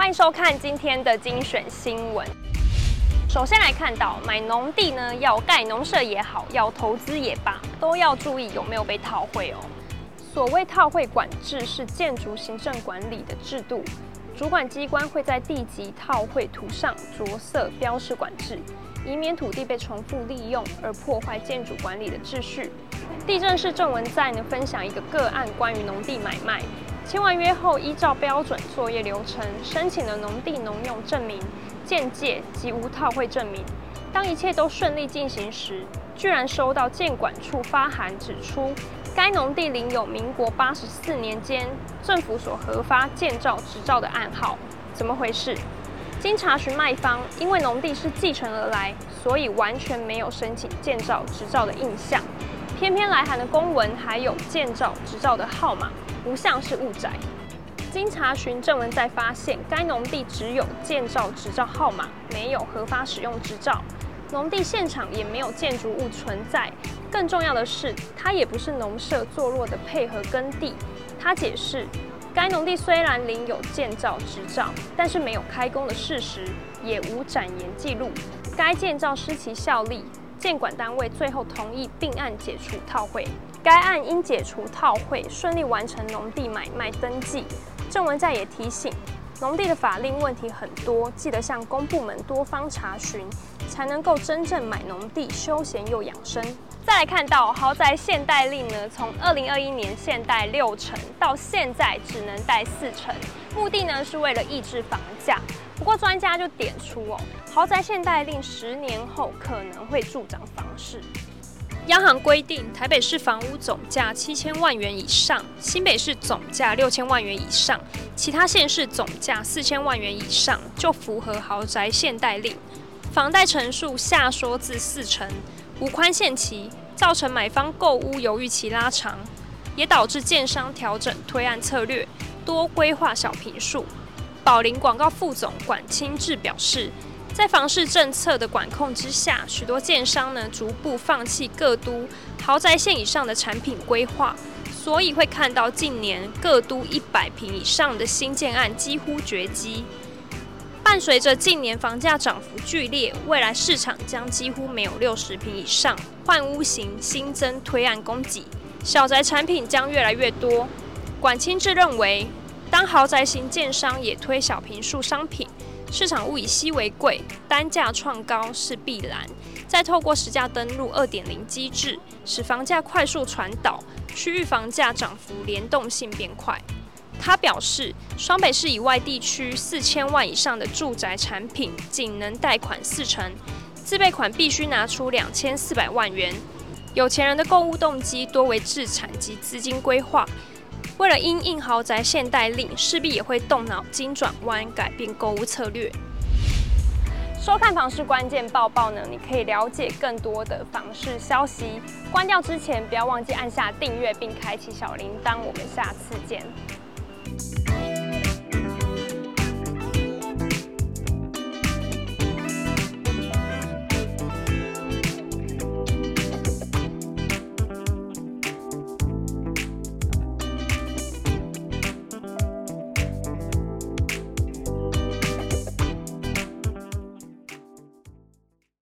欢迎收看今天的精选新闻。首先来看到买农地呢，要盖农舍也好，要投资也罢，都要注意有没有被套会哦。所谓套会管制是建筑行政管理的制度，主管机关会在地籍套会图上着色标示管制，以免土地被重复利用而破坏建筑管理的秩序。地政士郑文在呢分享一个个案，关于农地买卖。签完约后，依照标准作业流程，申请了农地农用证明、建界及无套会证明。当一切都顺利进行时，居然收到建管处发函，指出该农地领有民国八十四年间政府所核发建造执照的案号。怎么回事？经查询，卖方因为农地是继承而来，所以完全没有申请建造执照的印象。偏偏来函的公文还有建造执照的号码。不像是误宅。经查询，郑文在发现该农地只有建造执照号码，没有合法使用执照。农地现场也没有建筑物存在。更重要的是，它也不是农舍坐落的配合耕地。他解释，该农地虽然领有建造执照，但是没有开工的事实，也无展延记录。该建造失其效力，建管单位最后同意并案解除套会。该案因解除套会，顺利完成农地买卖登记。郑文在也提醒，农地的法令问题很多，记得向公部门多方查询，才能够真正买农地休闲又养生。再来看到豪宅限贷令呢，从二零二一年限贷六成，到现在只能贷四成，目的呢是为了抑制房价。不过专家就点出哦，豪宅限贷令十年后可能会助长房市。央行规定，台北市房屋总价七千万元以上，新北市总价六千万元以上，其他县市总价四千万元以上就符合豪宅限贷令。房贷成数下缩至四成，无宽限期，造成买方购屋犹豫期拉长，也导致建商调整推案策略，多规划小坪数。宝林广告副总管清志表示。在房市政策的管控之下，许多建商呢逐步放弃各都豪宅线以上的产品规划，所以会看到近年各都一百平以上的新建案几乎绝迹。伴随着近年房价涨幅剧烈，未来市场将几乎没有六十平以上换屋型新增推案供给，小宅产品将越来越多。管清志认为，当豪宅型建商也推小坪数商品。市场物以稀为贵，单价创高是必然。再透过实价登录二点零机制，使房价快速传导，区域房价涨幅联动性变快。他表示，双北市以外地区四千万以上的住宅产品，仅能贷款四成，自备款必须拿出两千四百万元。有钱人的购物动机多为置产及资金规划。为了因应豪宅限贷令，势必也会动脑筋转弯，改变购物策略。收看房事关键报报呢，你可以了解更多的房事消息。关掉之前，不要忘记按下订阅并开启小铃铛。我们下次见。